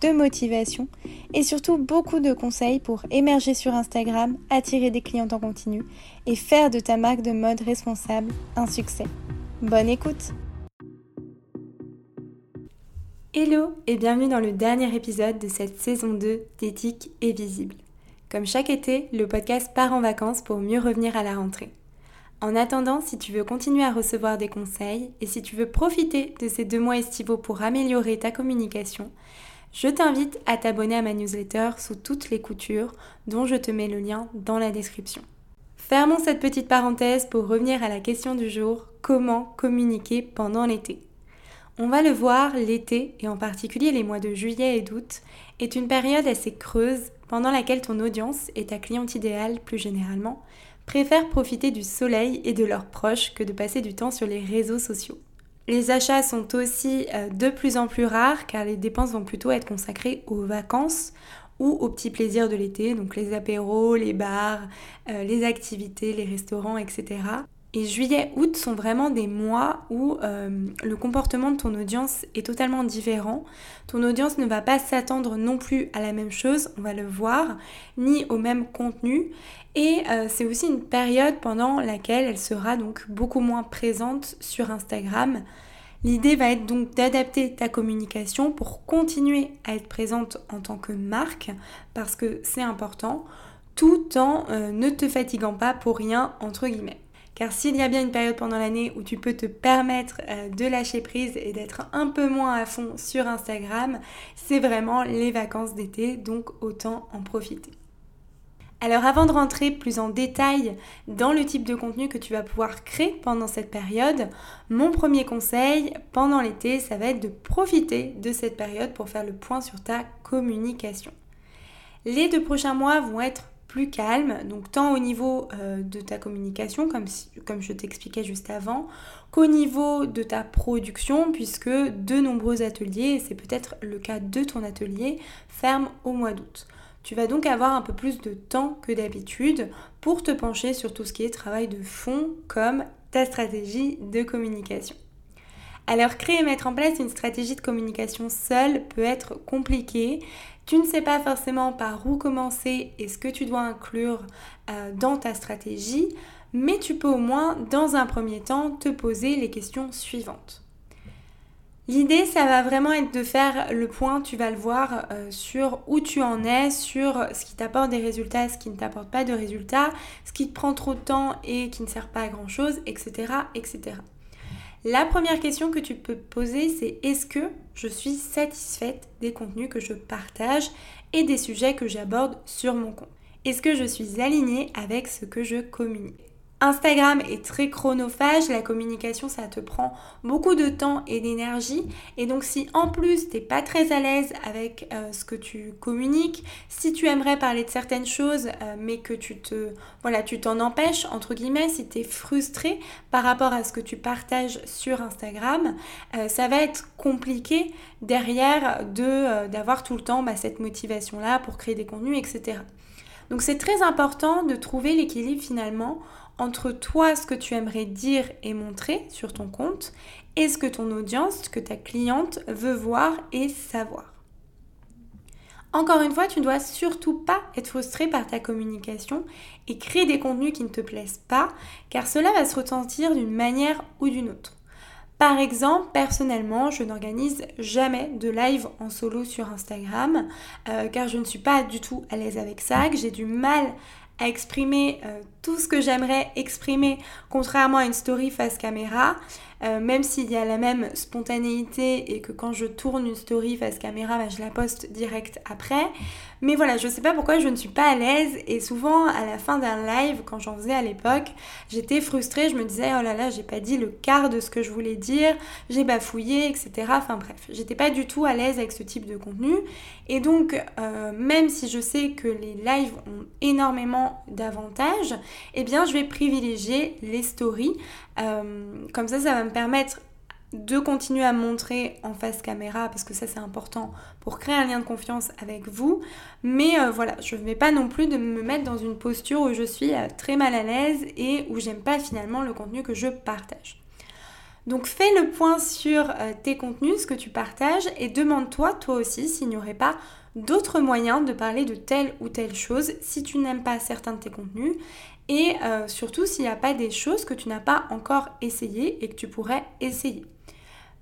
de motivation et surtout beaucoup de conseils pour émerger sur Instagram, attirer des clients en continu et faire de ta marque de mode responsable un succès. Bonne écoute Hello et bienvenue dans le dernier épisode de cette saison 2 d'Éthique et Visible. Comme chaque été, le podcast part en vacances pour mieux revenir à la rentrée. En attendant, si tu veux continuer à recevoir des conseils et si tu veux profiter de ces deux mois estivaux pour améliorer ta communication, je t'invite à t'abonner à ma newsletter sous toutes les coutures dont je te mets le lien dans la description. Fermons cette petite parenthèse pour revenir à la question du jour, comment communiquer pendant l'été? On va le voir, l'été, et en particulier les mois de juillet et d'août, est une période assez creuse pendant laquelle ton audience et ta cliente idéale plus généralement préfèrent profiter du soleil et de leurs proches que de passer du temps sur les réseaux sociaux. Les achats sont aussi euh, de plus en plus rares car les dépenses vont plutôt être consacrées aux vacances ou aux petits plaisirs de l'été, donc les apéros, les bars, euh, les activités, les restaurants, etc. Et juillet, août sont vraiment des mois où euh, le comportement de ton audience est totalement différent. Ton audience ne va pas s'attendre non plus à la même chose, on va le voir, ni au même contenu. Et euh, c'est aussi une période pendant laquelle elle sera donc beaucoup moins présente sur Instagram. L'idée va être donc d'adapter ta communication pour continuer à être présente en tant que marque, parce que c'est important, tout en euh, ne te fatiguant pas pour rien, entre guillemets. Car s'il y a bien une période pendant l'année où tu peux te permettre euh, de lâcher prise et d'être un peu moins à fond sur Instagram, c'est vraiment les vacances d'été, donc autant en profiter. Alors avant de rentrer plus en détail dans le type de contenu que tu vas pouvoir créer pendant cette période, mon premier conseil pendant l'été, ça va être de profiter de cette période pour faire le point sur ta communication. Les deux prochains mois vont être calme, donc tant au niveau euh, de ta communication, comme, comme je t'expliquais juste avant, qu'au niveau de ta production, puisque de nombreux ateliers, c'est peut-être le cas de ton atelier, ferment au mois d'août. Tu vas donc avoir un peu plus de temps que d'habitude pour te pencher sur tout ce qui est travail de fond, comme ta stratégie de communication. Alors créer et mettre en place une stratégie de communication seule peut être compliqué. Tu ne sais pas forcément par où commencer et ce que tu dois inclure euh, dans ta stratégie, mais tu peux au moins dans un premier temps te poser les questions suivantes. L'idée, ça va vraiment être de faire le point, tu vas le voir, euh, sur où tu en es, sur ce qui t'apporte des résultats, ce qui ne t'apporte pas de résultats, ce qui te prend trop de temps et qui ne sert pas à grand chose, etc. etc. La première question que tu peux poser, c'est est-ce que je suis satisfaite des contenus que je partage et des sujets que j'aborde sur mon compte? Est-ce que je suis alignée avec ce que je communique? Instagram est très chronophage, la communication ça te prend beaucoup de temps et d'énergie et donc si en plus t'es pas très à l'aise avec euh, ce que tu communiques, si tu aimerais parler de certaines choses euh, mais que tu te voilà, tu t'en empêches entre guillemets, si tu es frustré par rapport à ce que tu partages sur Instagram, euh, ça va être compliqué derrière de d'avoir tout le temps bah, cette motivation là pour créer des contenus etc. Donc c'est très important de trouver l'équilibre finalement entre toi, ce que tu aimerais dire et montrer sur ton compte, et ce que ton audience, que ta cliente veut voir et savoir. Encore une fois, tu ne dois surtout pas être frustré par ta communication et créer des contenus qui ne te plaisent pas, car cela va se ressentir d'une manière ou d'une autre. Par exemple, personnellement, je n'organise jamais de live en solo sur Instagram, euh, car je ne suis pas du tout à l'aise avec ça, que j'ai du mal à exprimer euh, tout ce que j'aimerais exprimer, contrairement à une story face caméra. Euh, même s'il y a la même spontanéité et que quand je tourne une story face caméra, bah, je la poste direct après. Mais voilà, je sais pas pourquoi je ne suis pas à l'aise et souvent à la fin d'un live, quand j'en faisais à l'époque, j'étais frustrée, je me disais oh là là, j'ai pas dit le quart de ce que je voulais dire, j'ai bafouillé, etc. Enfin bref, j'étais pas du tout à l'aise avec ce type de contenu. Et donc, euh, même si je sais que les lives ont énormément d'avantages, eh bien je vais privilégier les stories. Euh, comme ça, ça va me permettre de continuer à montrer en face caméra parce que ça c'est important pour créer un lien de confiance avec vous. Mais euh, voilà je ne vais pas non plus de me mettre dans une posture où je suis euh, très mal à l'aise et où j'aime pas finalement le contenu que je partage. Donc fais le point sur tes contenus, ce que tu partages et demande-toi toi aussi s'il n'y aurait pas d'autres moyens de parler de telle ou telle chose si tu n'aimes pas certains de tes contenus et surtout s'il n'y a pas des choses que tu n'as pas encore essayé et que tu pourrais essayer.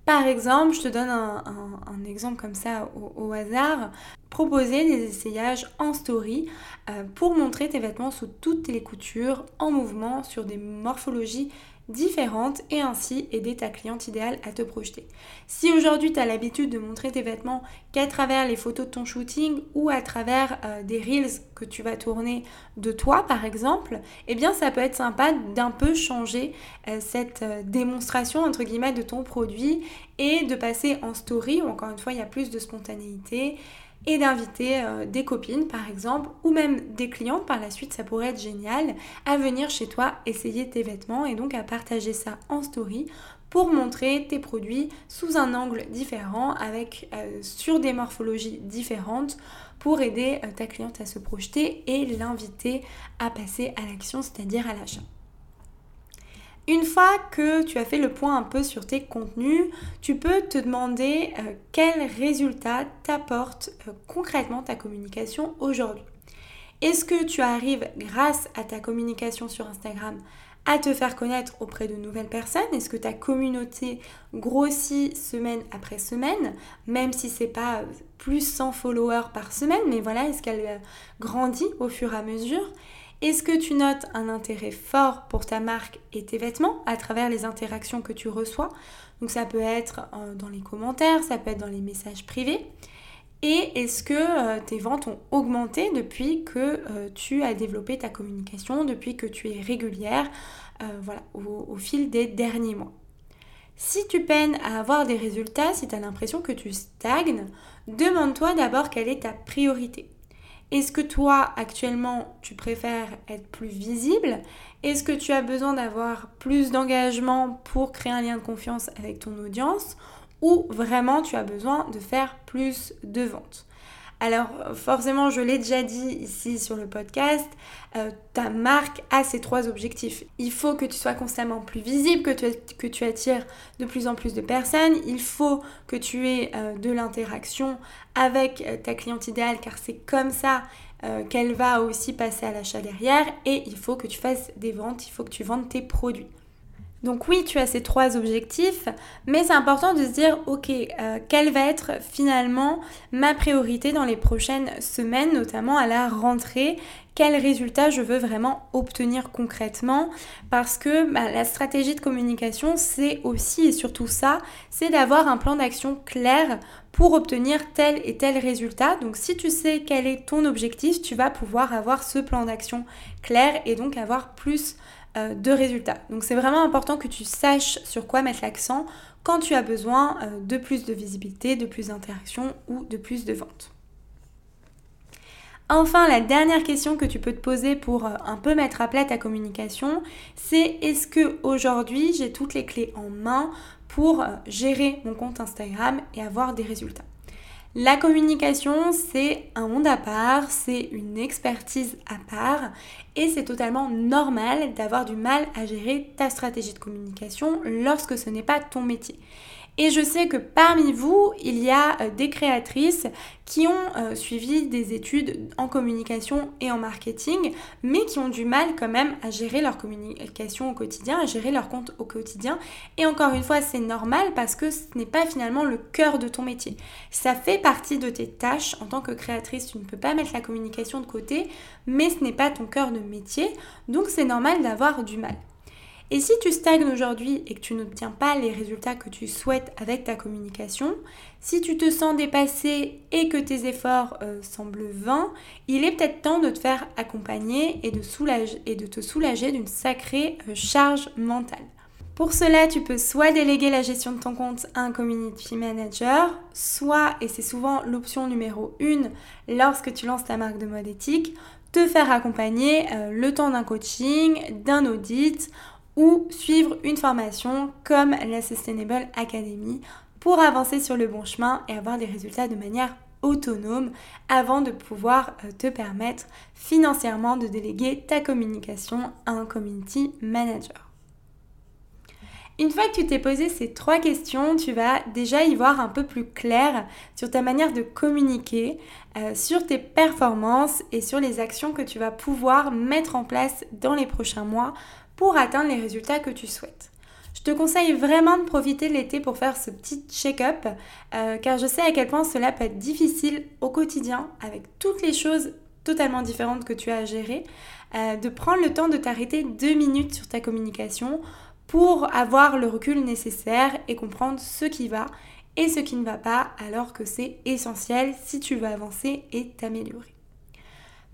Par exemple, je te donne un, exemple comme ça au, hasard. Proposer des essayages en story euh, pour montrer tes vêtements sous toutes les coutures, en mouvement, sur des morphologies différentes et ainsi aider ta cliente idéale à te projeter. Si aujourd'hui tu as l'habitude de montrer tes vêtements qu'à travers les photos de ton shooting ou à travers euh, des reels que tu vas tourner de toi par exemple, eh bien ça peut être sympa d'un peu changer euh, cette euh, démonstration entre guillemets de ton produit et de passer en story où encore une fois il y a plus de spontanéité et d'inviter euh, des copines par exemple ou même des clientes par la suite ça pourrait être génial à venir chez toi essayer tes vêtements et donc à partager ça en story pour montrer tes produits sous un angle différent avec euh, sur des morphologies différentes pour aider euh, ta cliente à se projeter et l'inviter à passer à l'action c'est-à-dire à l'achat. Une fois que tu as fait le point un peu sur tes contenus, tu peux te demander euh, quel résultat t'apporte euh, concrètement ta communication aujourd'hui. Est-ce que tu arrives grâce à ta communication sur Instagram à te faire connaître auprès de nouvelles personnes? Est-ce que ta communauté grossit semaine après semaine, même si c'est pas euh, plus 100 followers par semaine, mais voilà, est-ce qu'elle grandit au fur et à mesure? Est-ce que tu notes un intérêt fort pour ta marque et tes vêtements à travers les interactions que tu reçois? Donc ça peut être euh, dans les commentaires, ça peut être dans les messages privés. Et est-ce que euh, tes ventes ont augmenté depuis que euh, tu as développé ta communication, depuis que tu es régulière voilà, au, fil des derniers mois? Si tu peines à avoir des résultats, si tu as l'impression que tu stagnes, demande-toi d'abord quelle est ta priorité. Est-ce que toi, actuellement, tu préfères être plus visible? Est-ce que tu as besoin d'avoir plus d'engagement pour créer un lien de confiance avec ton audience? Ou vraiment, tu as besoin de faire plus de ventes? Alors forcément, je l'ai déjà dit ici sur le podcast, euh, ta marque a ces trois objectifs. Il faut que tu sois constamment plus visible, que tu, attires de plus en plus de personnes. Il faut que tu aies euh, de l'interaction avec euh, ta cliente idéale car c'est comme ça qu'elle va aussi passer à l'achat derrière. Et il faut que tu fasses des ventes, il faut que tu vendes tes produits. Donc oui, tu as ces trois objectifs, mais c'est important de se dire, ok, euh, quelle va être finalement ma priorité dans les prochaines semaines, notamment à la rentrée? Quel résultat je veux vraiment obtenir concrètement? Parce que bah, la stratégie de communication c'est aussi et surtout ça, c'est d'avoir un plan d'action clair pour obtenir tel et tel résultat. Donc si tu sais quel est ton objectif, tu vas pouvoir avoir ce plan d'action clair et donc avoir plus euh, de résultats. Donc c'est vraiment important que tu saches sur quoi mettre l'accent quand tu as besoin euh, de plus de visibilité, de plus d'interaction ou de plus de ventes. Enfin, la dernière question que tu peux te poser pour euh, un peu mettre à plat ta communication, c'est est-ce que aujourd'hui j'ai toutes les clés en main pour gérer mon compte Instagram et avoir des résultats? La communication, c'est un monde à part, c'est une expertise à part et c'est totalement normal d'avoir du mal à gérer ta stratégie de communication lorsque ce n'est pas ton métier. Et je sais que parmi vous, il y a euh, des créatrices qui ont euh, suivi des études en communication et en marketing, mais qui ont du mal quand même à gérer leur communication au quotidien, à gérer leur compte au quotidien. Et encore une fois, c'est normal parce que ce n'est pas finalement le cœur de ton métier. Ça fait partie de tes tâches en tant que créatrice. Tu ne peux pas mettre la communication de côté, mais ce n'est pas ton cœur de métier. Donc c'est normal d'avoir du mal. Et si tu stagnes aujourd'hui et que tu n'obtiens pas les résultats que tu souhaites avec ta communication, si tu te sens dépassé et que tes efforts euh, semblent vains, il est peut-être temps de te faire accompagner et de, soulager, et de te soulager d'une sacrée euh, charge mentale. Pour cela, tu peux soit déléguer la gestion de ton compte à un community manager, soit, et c'est souvent l'option numéro 1 lorsque tu lances ta marque de mode éthique, te faire accompagner euh, le temps d'un coaching, d'un audit ou suivre une formation comme la Sustainable Academy pour avancer sur le bon chemin et avoir des résultats de manière autonome avant de pouvoir euh, te permettre financièrement de déléguer ta communication à un community manager. Une fois que tu t'es posé ces trois questions, tu vas déjà y voir un peu plus clair sur ta manière de communiquer, euh, sur tes performances et sur les actions que tu vas pouvoir mettre en place dans les prochains mois pour atteindre les résultats que tu souhaites. Je te conseille vraiment de profiter de l'été pour faire ce petit check-up, euh, car je sais à quel point cela peut être difficile au quotidien, avec toutes les choses totalement différentes que tu as à gérer, euh, de prendre le temps de t'arrêter deux minutes sur ta communication pour avoir le recul nécessaire et comprendre ce qui va et ce qui ne va pas alors que c'est essentiel si tu veux avancer et t'améliorer.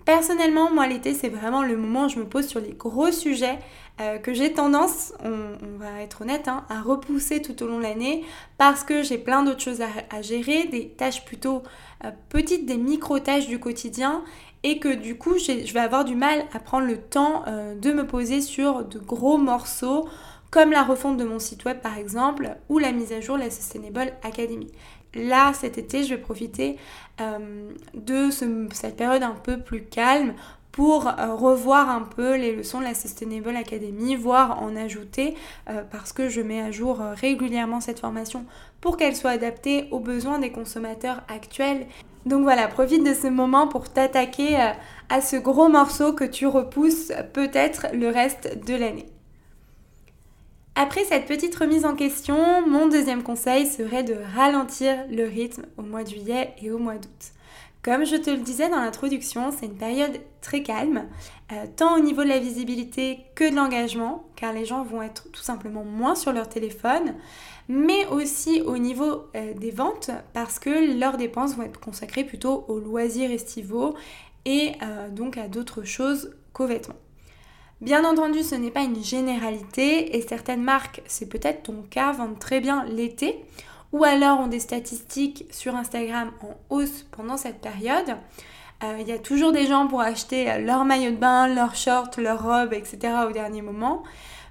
Personnellement, moi l'été c'est vraiment le moment où je me pose sur les gros sujets euh, que j'ai tendance, on, va être honnête, hein, à repousser tout au long de l'année parce que j'ai plein d'autres choses à, gérer, des tâches plutôt euh, petites, des micro-tâches du quotidien et que du coup je vais avoir du mal à prendre le temps euh, de me poser sur de gros morceaux comme la refonte de mon site web par exemple, ou la mise à jour de la Sustainable Academy. Là, cet été, je vais profiter euh, de cette période un peu plus calme pour euh, revoir un peu les leçons de la Sustainable Academy, voire en ajouter, euh, parce que je mets à jour régulièrement cette formation pour qu'elle soit adaptée aux besoins des consommateurs actuels. Donc voilà, profite de ce moment pour t'attaquer à ce gros morceau que tu repousses peut-être le reste de l'année. Après cette petite remise en question, mon deuxième conseil serait de ralentir le rythme au mois de juillet et au mois d'août. Comme je te le disais dans l'introduction, c'est une période très calme, euh, tant au niveau de la visibilité que de l'engagement, car les gens vont être tout simplement moins sur leur téléphone, mais aussi au niveau euh, des ventes, parce que leurs dépenses vont être consacrées plutôt aux loisirs estivaux et euh, donc à d'autres choses qu'aux vêtements. Bien entendu, ce n'est pas une généralité et certaines marques, c'est peut-être ton cas, vendent très bien l'été ou alors ont des statistiques sur Instagram en hausse pendant cette période. Euh, il y a toujours des gens pour acheter leur maillot de bain, leurs shorts, leurs robes, etc. au dernier moment.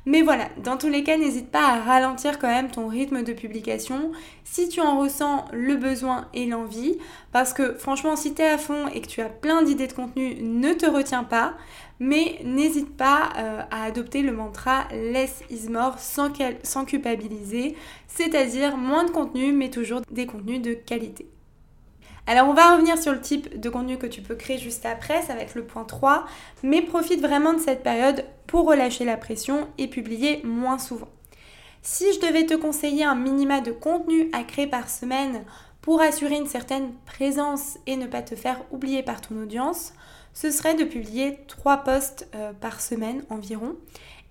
Mais voilà, dans tous les cas, n'hésite pas à ralentir quand même ton rythme de publication si tu en ressens le besoin et l'envie. Parce que franchement, si tu es à fond et que tu as plein d'idées de contenu, ne te retiens pas. Mais n'hésite pas euh, à adopter le mantra less is more sans, sans culpabiliser, c'est-à-dire moins de contenu mais toujours des contenus de qualité. Alors on va revenir sur le type de contenu que tu peux créer juste après, ça va être le point 3, mais profite vraiment de cette période pour relâcher la pression et publier moins souvent. Si je devais te conseiller un minima de contenu à créer par semaine pour assurer une certaine présence et ne pas te faire oublier par ton audience, ce serait de publier 3 posts euh, par semaine environ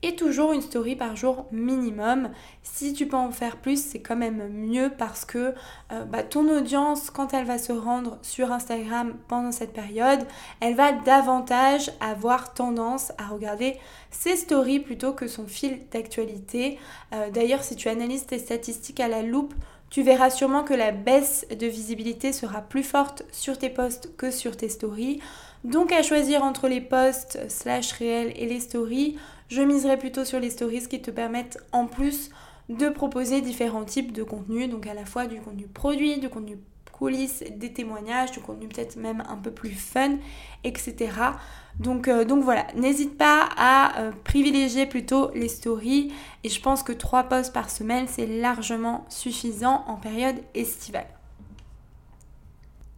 et toujours une story par jour minimum. Si tu peux en faire plus, c'est quand même mieux parce que euh, bah, ton audience, quand elle va se rendre sur Instagram pendant cette période, elle va davantage avoir tendance à regarder ses stories plutôt que son fil d'actualité. Euh, d'ailleurs, si tu analyses tes statistiques à la loupe, tu verras sûrement que la baisse de visibilité sera plus forte sur tes posts que sur tes stories. Donc à choisir entre les posts slash réels et les stories, je miserai plutôt sur les stories qui te permettent en plus de proposer différents types de contenus, donc à la fois du contenu produit, du contenu coulisses, des témoignages, du contenu peut-être même un peu plus fun, etc. Donc, euh, donc voilà, n'hésite pas à euh, privilégier plutôt les stories et je pense que 3 posts par semaine, c'est largement suffisant en période estivale.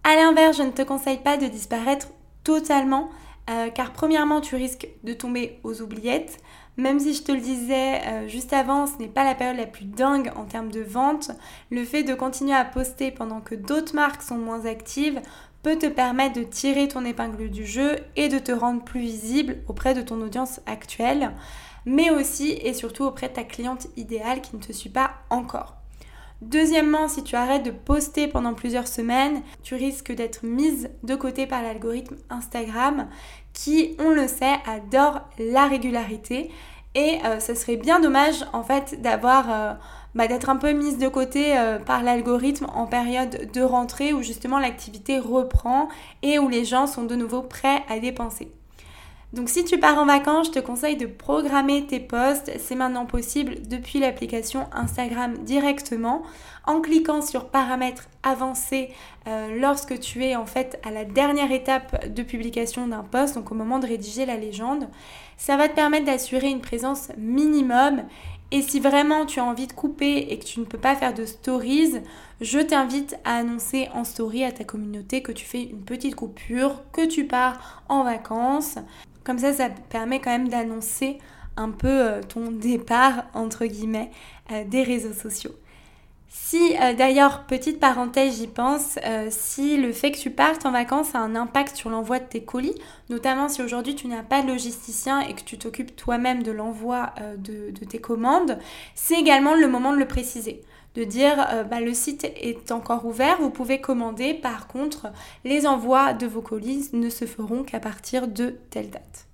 A l'inverse, je ne te conseille pas de disparaître totalement euh, car premièrement, tu risques de tomber aux oubliettes. Même si je te le disais euh, juste avant, ce n'est pas la période la plus dingue en termes de vente. Le fait de continuer à poster pendant que d'autres marques sont moins actives peut te permettre de tirer ton épingle du jeu et de te rendre plus visible auprès de ton audience actuelle, mais aussi et surtout auprès de ta cliente idéale qui ne te suit pas encore. Deuxièmement, si tu arrêtes de poster pendant plusieurs semaines, tu risques d'être mise de côté par l'algorithme Instagram qui, on le sait, adore la régularité. Et euh, ce serait bien dommage en fait d'avoir... Euh, bah, d'être un peu mise de côté euh, par l'algorithme en période de rentrée où justement l'activité reprend et où les gens sont de nouveau prêts à dépenser. Donc si tu pars en vacances, je te conseille de programmer tes posts. C'est maintenant possible depuis l'application Instagram directement en cliquant sur paramètres avancés euh, lorsque tu es en fait à la dernière étape de publication d'un post, donc au moment de rédiger la légende. Ça va te permettre d'assurer une présence minimum et si vraiment tu as envie de couper et que tu ne peux pas faire de stories, je t'invite à annoncer en story à ta communauté que tu fais une petite coupure, que tu pars en vacances. Comme ça, ça permet quand même d'annoncer un peu euh, ton départ, entre guillemets, euh, des réseaux sociaux. Si euh, d'ailleurs, petite parenthèse, j'y pense, si le fait que tu partes en vacances a un impact sur l'envoi de tes colis, notamment si aujourd'hui tu n'as pas de logisticien et que tu t'occupes toi-même de l'envoi de, tes commandes, c'est également le moment de le préciser de dire bah, le site est encore ouvert, vous pouvez commander, par contre les envois de vos colis ne se feront qu'à partir de telle date.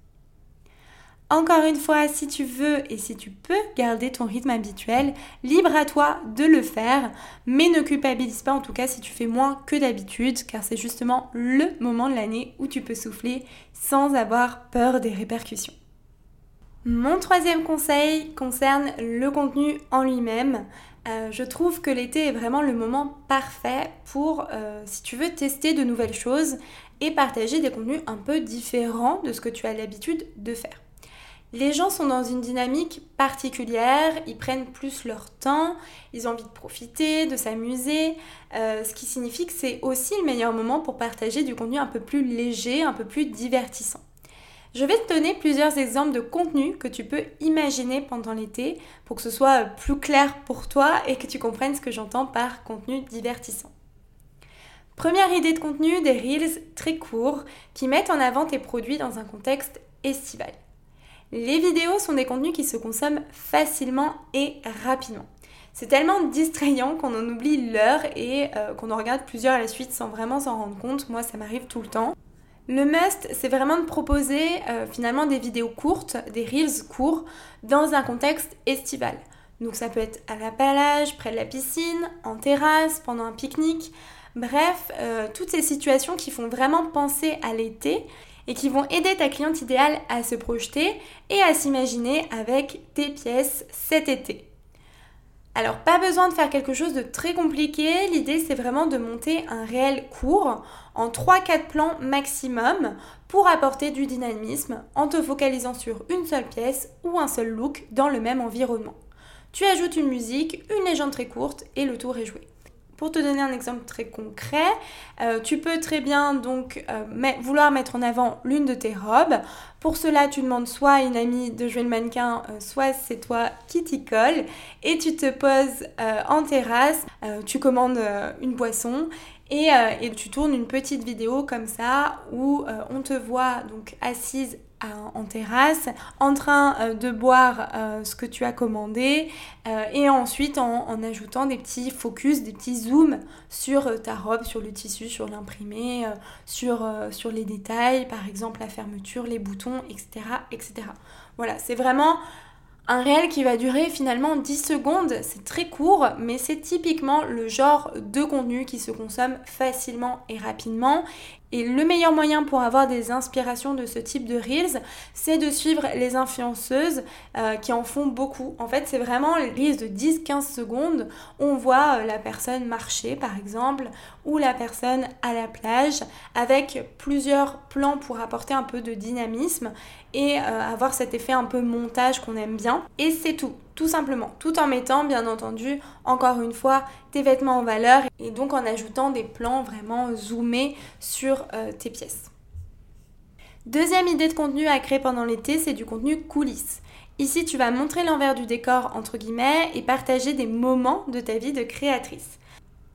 Encore une fois, si tu veux et si tu peux garder ton rythme habituel, libre à toi de le faire, mais ne culpabilise pas en tout cas si tu fais moins que d'habitude, car c'est justement le moment de l'année où tu peux souffler sans avoir peur des répercussions. Mon troisième conseil concerne le contenu en lui-même. Euh, je trouve que l'été est vraiment le moment parfait pour, euh, si tu veux, tester de nouvelles choses et partager des contenus un peu différents de ce que tu as l'habitude de faire. Les gens sont dans une dynamique particulière, ils prennent plus leur temps, ils ont envie de profiter, de s'amuser, euh, ce qui signifie que c'est aussi le meilleur moment pour partager du contenu un peu plus léger, un peu plus divertissant. Je vais te donner plusieurs exemples de contenus que tu peux imaginer pendant l'été pour que ce soit plus clair pour toi et que tu comprennes ce que j'entends par contenu divertissant. Première idée de contenu, des reels très courts qui mettent en avant tes produits dans un contexte estival. Les vidéos sont des contenus qui se consomment facilement et rapidement. C'est tellement distrayant qu'on en oublie l'heure et euh, qu'on en regarde plusieurs à la suite sans vraiment s'en rendre compte. Moi, ça m'arrive tout le temps. Le must, c'est vraiment de proposer euh, finalement des vidéos courtes, des reels courts, dans un contexte estival. Donc ça peut être à la plage, près de la piscine, en terrasse, pendant un pique-nique. Bref, euh, toutes ces situations qui font vraiment penser à l'été et qui vont aider ta cliente idéale à se projeter et à s'imaginer avec tes pièces cet été. Alors pas besoin de faire quelque chose de très compliqué, l'idée c'est vraiment de monter un réel cours en 3-4 plans maximum pour apporter du dynamisme en te focalisant sur une seule pièce ou un seul look dans le même environnement. Tu ajoutes une musique, une légende très courte et le tour est joué. Pour te donner un exemple très concret, euh, tu peux très bien donc euh, vouloir mettre en avant l'une de tes robes. Pour cela, tu demandes soit une amie de jouer le mannequin, euh, soit c'est toi qui t'y colle. Et tu te poses en terrasse, tu commandes une boisson et, et, tu tournes une petite vidéo comme ça où on te voit donc assise en terrasse, en train euh, de boire euh, ce que tu as commandé euh, et ensuite en, ajoutant des petits focus, des petits zooms sur ta robe, sur le tissu, sur l'imprimé, sur, sur les détails, par exemple la fermeture, les boutons, etc. etc. Voilà, c'est vraiment un réel qui va durer finalement 10 secondes, c'est très court, mais c'est typiquement le genre de contenu qui se consomme facilement et rapidement et le meilleur moyen pour avoir des inspirations de ce type de reels, c'est de suivre les influenceuses euh, qui en font beaucoup. En fait, c'est vraiment les reels de 10-15 secondes. On voit euh, la personne marcher par exemple, ou la personne à la plage, avec plusieurs plans pour apporter un peu de dynamisme et euh, avoir cet effet un peu montage qu'on aime bien. Et c'est tout tout simplement, tout en mettant bien entendu encore une fois tes vêtements en valeur et donc en ajoutant des plans vraiment zoomés sur euh, tes pièces. Deuxième idée de contenu à créer pendant l'été, c'est du contenu coulisses. Ici, tu vas montrer l'envers du décor entre guillemets et partager des moments de ta vie de créatrice.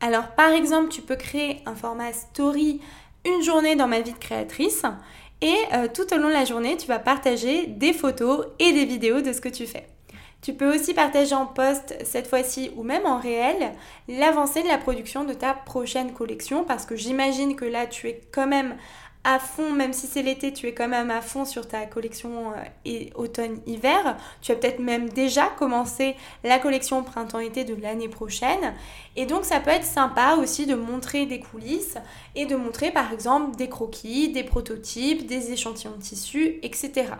Alors par exemple, tu peux créer un format story une journée dans ma vie de créatrice et euh, tout au long de la journée, tu vas partager des photos et des vidéos de ce que tu fais. Tu peux aussi partager en post cette fois-ci ou même en réel l'avancée de la production de ta prochaine collection parce que j'imagine que là tu es quand même à fond, même si c'est l'été, tu es quand même à fond sur ta collection euh, automne-hiver. Tu as peut-être même déjà commencé la collection printemps-été de l'année prochaine. Et donc ça peut être sympa aussi de montrer des coulisses et de montrer par exemple des croquis, des prototypes, des échantillons de tissu, etc.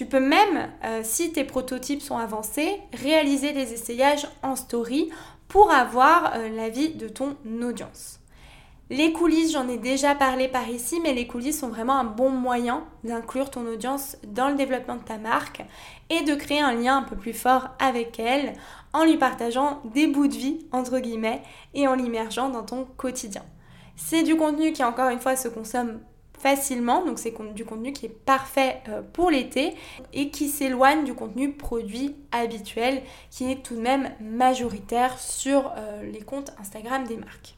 Tu peux même, euh, si tes prototypes sont avancés, réaliser des essayages en story pour avoir euh, l'avis de ton audience. Les coulisses, j'en ai déjà parlé par ici, mais les coulisses sont vraiment un bon moyen d'inclure ton audience dans le développement de ta marque et de créer un lien un peu plus fort avec elle en lui partageant des bouts de vie, entre guillemets, et en l'immergeant dans ton quotidien. C'est du contenu qui, encore une fois, se consomme facilement, donc c'est du contenu qui est parfait euh, pour l'été et qui s'éloigne du contenu produit habituel qui est tout de même majoritaire sur euh, les comptes Instagram des marques.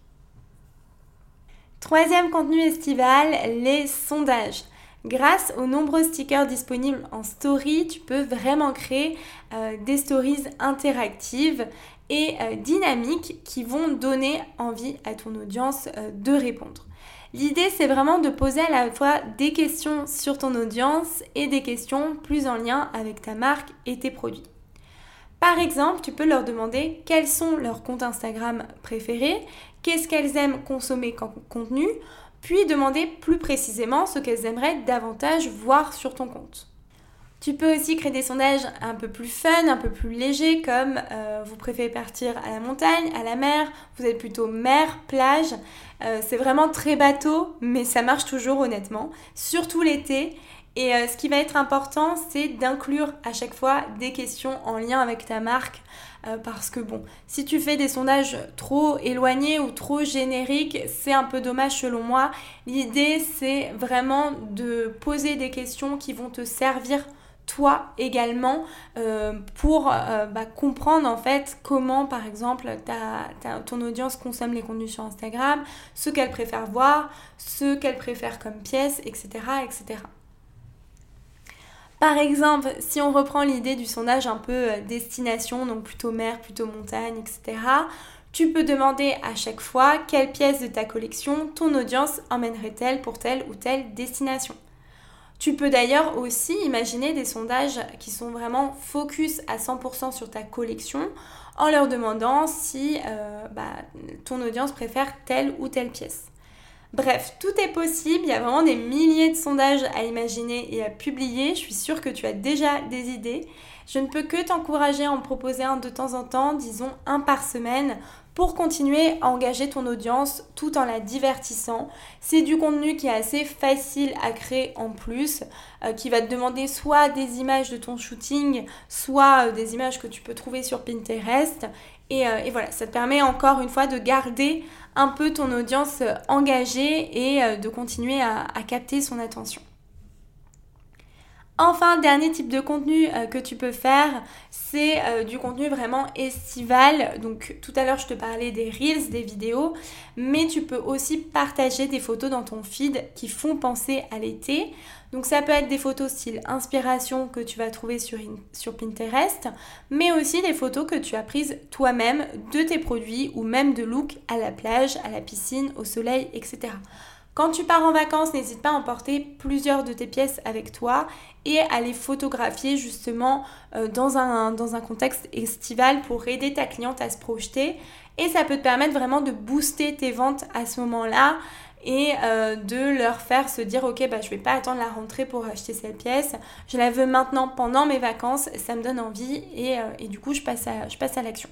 Troisième contenu estival, les sondages. Grâce aux nombreux stickers disponibles en story, tu peux vraiment créer euh, des stories interactives et dynamiques qui vont donner envie à ton audience de répondre. L'idée, c'est vraiment de poser à la fois des questions sur ton audience et des questions plus en lien avec ta marque et tes produits. Par exemple, tu peux leur demander quels sont leurs comptes Instagram préférés, qu'est-ce qu'elles aiment consommer comme contenu, puis demander plus précisément ce qu'elles aimeraient davantage voir sur ton compte. Tu peux aussi créer des sondages un peu plus fun, un peu plus légers, comme euh, vous préférez partir à la montagne, à la mer, vous êtes plutôt mer, plage? Euh, c'est vraiment très bateau, mais ça marche toujours honnêtement, surtout l'été. Et euh, ce qui va être important, c'est d'inclure à chaque fois des questions en lien avec ta marque. Euh, parce que bon, si tu fais des sondages trop éloignés ou trop génériques, c'est un peu dommage selon moi. L'idée, c'est vraiment de poser des questions qui vont te servir toi également euh, pour bah, comprendre en fait comment par exemple ton audience consomme les contenus sur Instagram, ce qu'elle préfère voir, ce qu'elle préfère comme pièce, etc. etc. Par exemple, si on reprend l'idée du sondage un peu euh, destination, donc plutôt mer, plutôt montagne, etc., tu peux demander à chaque fois quelle pièce de ta collection ton audience emmènerait-elle pour telle ou telle destination. Tu peux d'ailleurs aussi imaginer des sondages qui sont vraiment focus à 100% sur ta collection en leur demandant si euh, bah, ton audience préfère telle ou telle pièce. Bref, tout est possible, il y a vraiment des milliers de sondages à imaginer et à publier, je suis sûre que tu as déjà des idées. Je ne peux que t'encourager à en proposer un de temps en temps, disons un par semaine, pour continuer à engager ton audience tout en la divertissant. C'est du contenu qui est assez facile à créer en plus, euh, qui va te demander soit des images de ton shooting, soit euh, des images que tu peux trouver sur Pinterest. Euh, et, voilà, ça te permet encore une fois de garder un peu ton audience engagée et de continuer à capter son attention. Enfin, dernier type de contenu euh, que tu peux faire, c'est euh, du contenu vraiment estival. Donc tout à l'heure, je te parlais des reels, des vidéos, mais tu peux aussi partager des photos dans ton feed qui font penser à l'été. Donc ça peut être des photos style inspiration que tu vas trouver sur, sur Pinterest, mais aussi des photos que tu as prises toi-même de tes produits ou même de look à la plage, à la piscine, au soleil, etc. Quand tu pars en vacances, n'hésite pas à emporter plusieurs de tes pièces avec toi et à les photographier justement euh, dans, un, contexte estival pour aider ta cliente à se projeter. Et ça peut te permettre vraiment de booster tes ventes à ce moment-là et euh, de leur faire se dire ok bah je vais pas attendre la rentrée pour acheter cette pièce, je la veux maintenant pendant mes vacances, ça me donne envie et, euh, du coup je passe à l'action.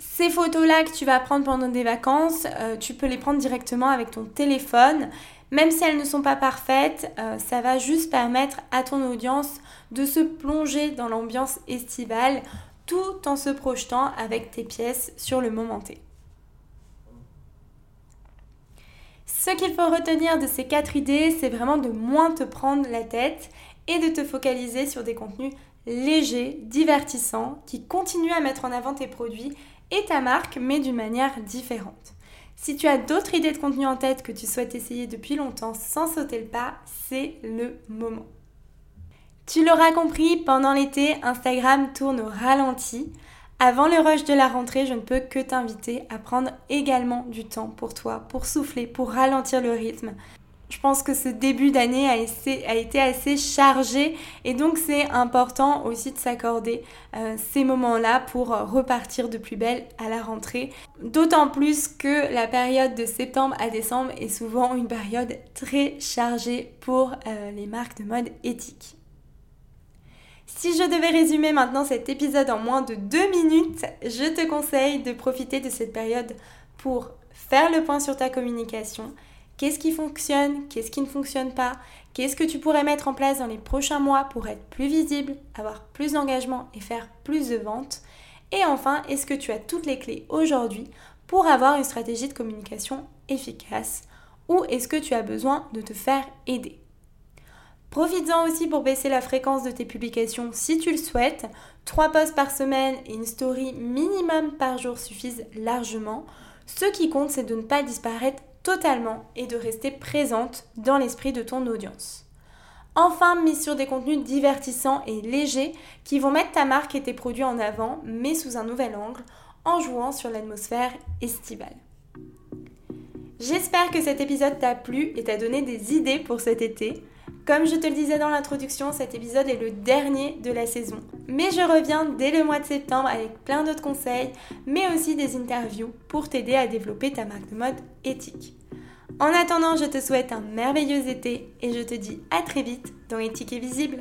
Ces photos-là que tu vas prendre pendant des vacances, euh, tu peux les prendre directement avec ton téléphone. Même si elles ne sont pas parfaites, euh, ça va juste permettre à ton audience de se plonger dans l'ambiance estivale tout en se projetant avec tes pièces sur le moment T. Ce qu'il faut retenir de ces quatre idées, c'est vraiment de moins te prendre la tête et de te focaliser sur des contenus légers, divertissants, qui continuent à mettre en avant tes produits et ta marque, mais d'une manière différente. Si tu as d'autres idées de contenu en tête que tu souhaites essayer depuis longtemps sans sauter le pas, c'est le moment. Tu l'auras compris, pendant l'été, Instagram tourne au ralenti. Avant le rush de la rentrée, je ne peux que t'inviter à prendre également du temps pour toi, pour souffler, pour ralentir le rythme. Je pense que ce début d'année a, été assez chargé et donc c'est important aussi de s'accorder euh, ces moments-là pour repartir de plus belle à la rentrée. D'autant plus que la période de septembre à décembre est souvent une période très chargée pour euh, les marques de mode éthiques. Si je devais résumer maintenant cet épisode en moins de deux minutes, je te conseille de profiter de cette période pour faire le point sur ta communication, Qu'est-ce qui fonctionne Qu'est-ce qui ne fonctionne pas? Qu'est-ce que tu pourrais mettre en place dans les prochains mois pour être plus visible, avoir plus d'engagement et faire plus de ventes? Et enfin, est-ce que tu as toutes les clés aujourd'hui pour avoir une stratégie de communication efficace? Ou est-ce que tu as besoin de te faire aider? Profites-en aussi pour baisser la fréquence de tes publications si tu le souhaites. Trois posts par semaine et une story minimum par jour suffisent largement. Ce qui compte, c'est de ne pas disparaître totalement et de rester présente dans l'esprit de ton audience. Enfin, mise sur des contenus divertissants et légers qui vont mettre ta marque et tes produits en avant, mais sous un nouvel angle, en jouant sur l'atmosphère estivale. J'espère que cet épisode t'a plu et t'a donné des idées pour cet été. Comme je te le disais dans l'introduction, cet épisode est le dernier de la saison. Mais je reviens dès le mois de septembre avec plein d'autres conseils, mais aussi des interviews pour t'aider à développer ta marque de mode éthique. En attendant, je te souhaite un merveilleux été et je te dis à très vite dans Éthique et Visible.